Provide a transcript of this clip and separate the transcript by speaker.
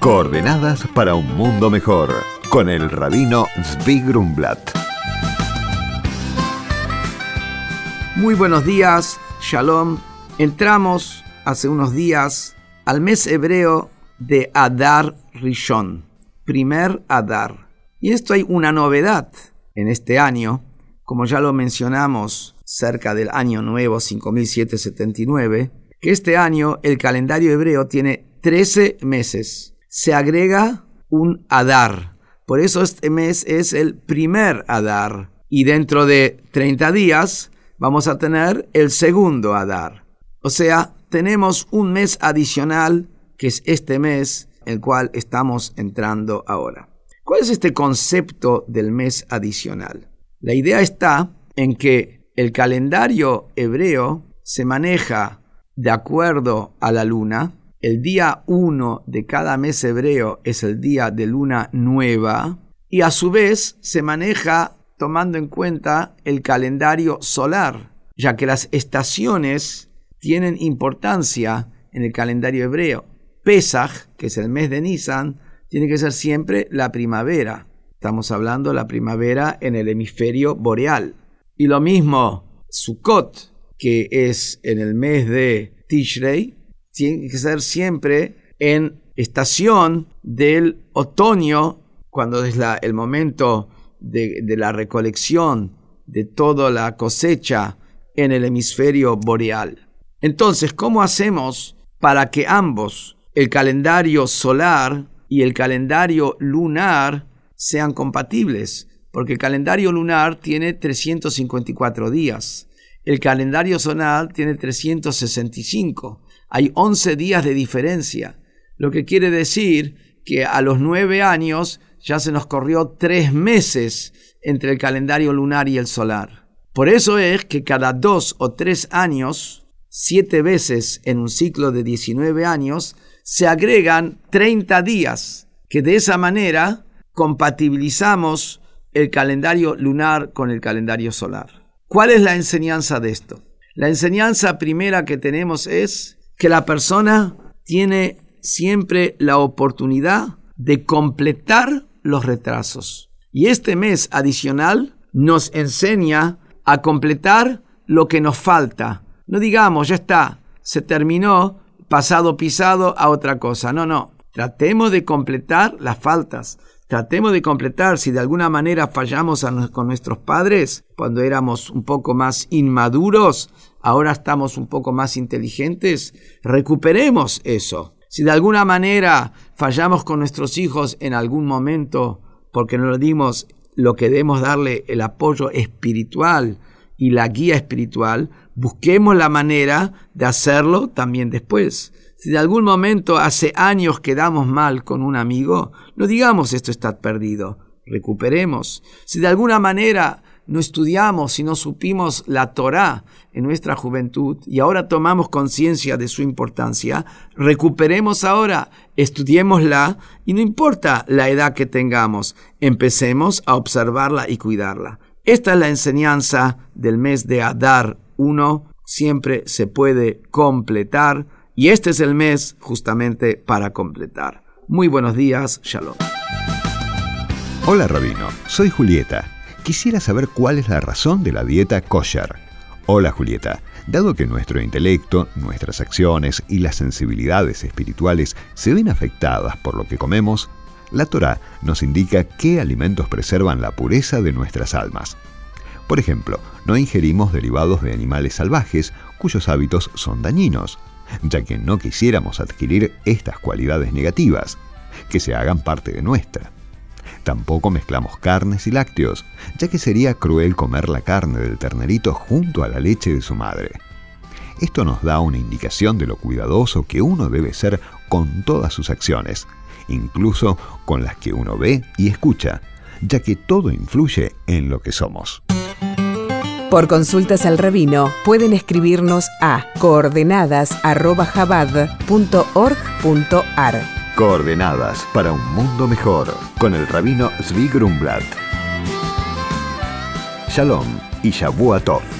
Speaker 1: Coordenadas para un mundo mejor con el rabino Zvi Grumblat.
Speaker 2: Muy buenos días, Shalom. Entramos hace unos días al mes hebreo de Adar Rishon, primer Adar. Y esto hay una novedad en este año, como ya lo mencionamos cerca del año nuevo 5779, que este año el calendario hebreo tiene 13 meses. Se agrega un Adar. Por eso este mes es el primer Adar. Y dentro de 30 días vamos a tener el segundo Adar. O sea, tenemos un mes adicional que es este mes, el cual estamos entrando ahora. ¿Cuál es este concepto del mes adicional? La idea está en que el calendario hebreo se maneja de acuerdo a la luna. El día 1 de cada mes hebreo es el día de luna nueva y a su vez se maneja tomando en cuenta el calendario solar, ya que las estaciones tienen importancia en el calendario hebreo. Pesach, que es el mes de Nisan, tiene que ser siempre la primavera. Estamos hablando de la primavera en el hemisferio boreal. Y lo mismo, Sukkot, que es en el mes de Tishrei, tiene que ser siempre en estación del otoño, cuando es la, el momento de, de la recolección de toda la cosecha en el hemisferio boreal. Entonces, ¿cómo hacemos para que ambos, el calendario solar y el calendario lunar, sean compatibles? Porque el calendario lunar tiene 354 días el calendario zonal tiene 365. Hay 11 días de diferencia, lo que quiere decir que a los 9 años ya se nos corrió 3 meses entre el calendario lunar y el solar. Por eso es que cada 2 o 3 años, 7 veces en un ciclo de 19 años, se agregan 30 días, que de esa manera compatibilizamos el calendario lunar con el calendario solar. ¿Cuál es la enseñanza de esto? La enseñanza primera que tenemos es que la persona tiene siempre la oportunidad de completar los retrasos. Y este mes adicional nos enseña a completar lo que nos falta. No digamos, ya está, se terminó, pasado pisado a otra cosa. No, no. Tratemos de completar las faltas. Tratemos de completar, si de alguna manera fallamos con nuestros padres cuando éramos un poco más inmaduros, ahora estamos un poco más inteligentes, recuperemos eso. Si de alguna manera fallamos con nuestros hijos en algún momento porque no le dimos lo que debemos darle el apoyo espiritual y la guía espiritual, busquemos la manera de hacerlo también después. Si de algún momento hace años quedamos mal con un amigo, no digamos esto está perdido, recuperemos. Si de alguna manera no estudiamos y no supimos la Torá en nuestra juventud y ahora tomamos conciencia de su importancia, recuperemos ahora, estudiémosla y no importa la edad que tengamos, empecemos a observarla y cuidarla. Esta es la enseñanza del mes de Adar 1, siempre se puede completar y este es el mes justamente para completar. Muy buenos días, Shalom.
Speaker 1: Hola Rabino, soy Julieta. Quisiera saber cuál es la razón de la dieta kosher. Hola Julieta, dado que nuestro intelecto, nuestras acciones y las sensibilidades espirituales se ven afectadas por lo que comemos, la Torah nos indica qué alimentos preservan la pureza de nuestras almas. Por ejemplo, no ingerimos derivados de animales salvajes cuyos hábitos son dañinos, ya que no quisiéramos adquirir estas cualidades negativas, que se hagan parte de nuestra. Tampoco mezclamos carnes y lácteos, ya que sería cruel comer la carne del ternerito junto a la leche de su madre. Esto nos da una indicación de lo cuidadoso que uno debe ser con todas sus acciones, incluso con las que uno ve y escucha, ya que todo influye en lo que somos.
Speaker 3: Por consultas al rabino pueden escribirnos a coordenadas@jabad.org.ar.
Speaker 1: Coordenadas para un mundo mejor con el rabino Zvi Grumblat. Shalom y Shavuot.